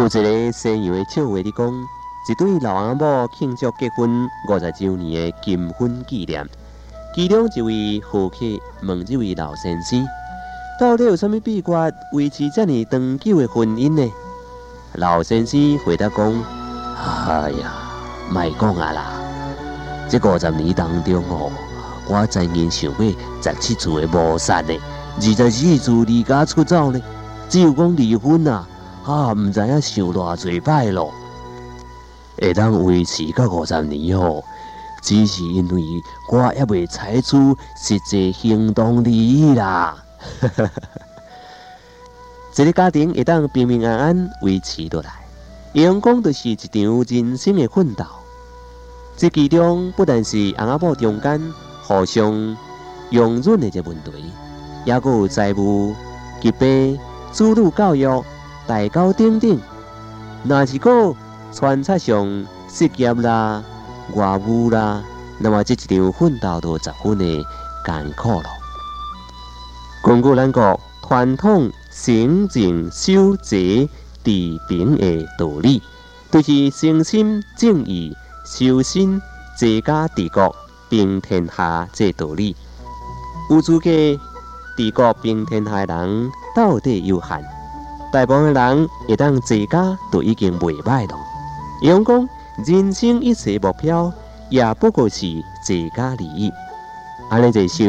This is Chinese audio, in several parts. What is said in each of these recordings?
有一个西洋的笑话伫讲，一对老阿母庆祝结婚五十周年的金婚纪念，其中一位好客问这位老先生，到底有啥物秘诀维持这么长久的婚姻呢？老先生回答讲：哎呀，卖讲啊啦，这五十年当中哦，我真经想过十七次的谋杀呢，二十四次离家出走呢，只有讲离婚啊。啊，唔知影想偌侪摆咯，会当维持到五十年哦，只是因为我还未采取实际行动而已啦。一个家庭会当平平安安维持落来，阳光就是一场人生的奋斗。这其中不但是翁仔某中间互相容忍的一个问题，也有财务、疾病、子女教育。大高顶顶，若是个穿插上失业啦、外务啦，那么这一场奋斗都十分的艰苦咯。根据咱国传统行正守节治平的道理，就是诚心正义、修身、治家治国、平天下这道理。有资格治国平天下的人，到底有限。大部分人会当自家都已经袂歹了。用讲人生一切目标也不过是自家利益，安尼一想，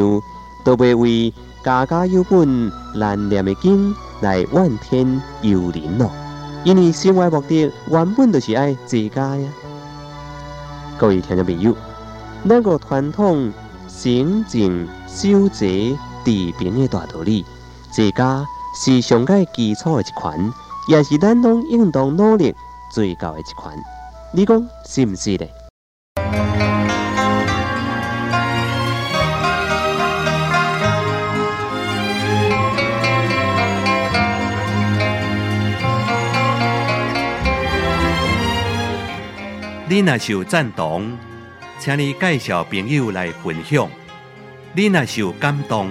都袂为家家有本难念的经来怨天尤人咯。因为生活目的原本就是爱自家呀。各位听众朋友，那个传统行正守节治平的大道理，自家。是上界基础的一环，也是咱拢应当努力追求的一环。你讲是毋是呢？你若是有赞同，请你介绍朋友来分享；你若是有感动。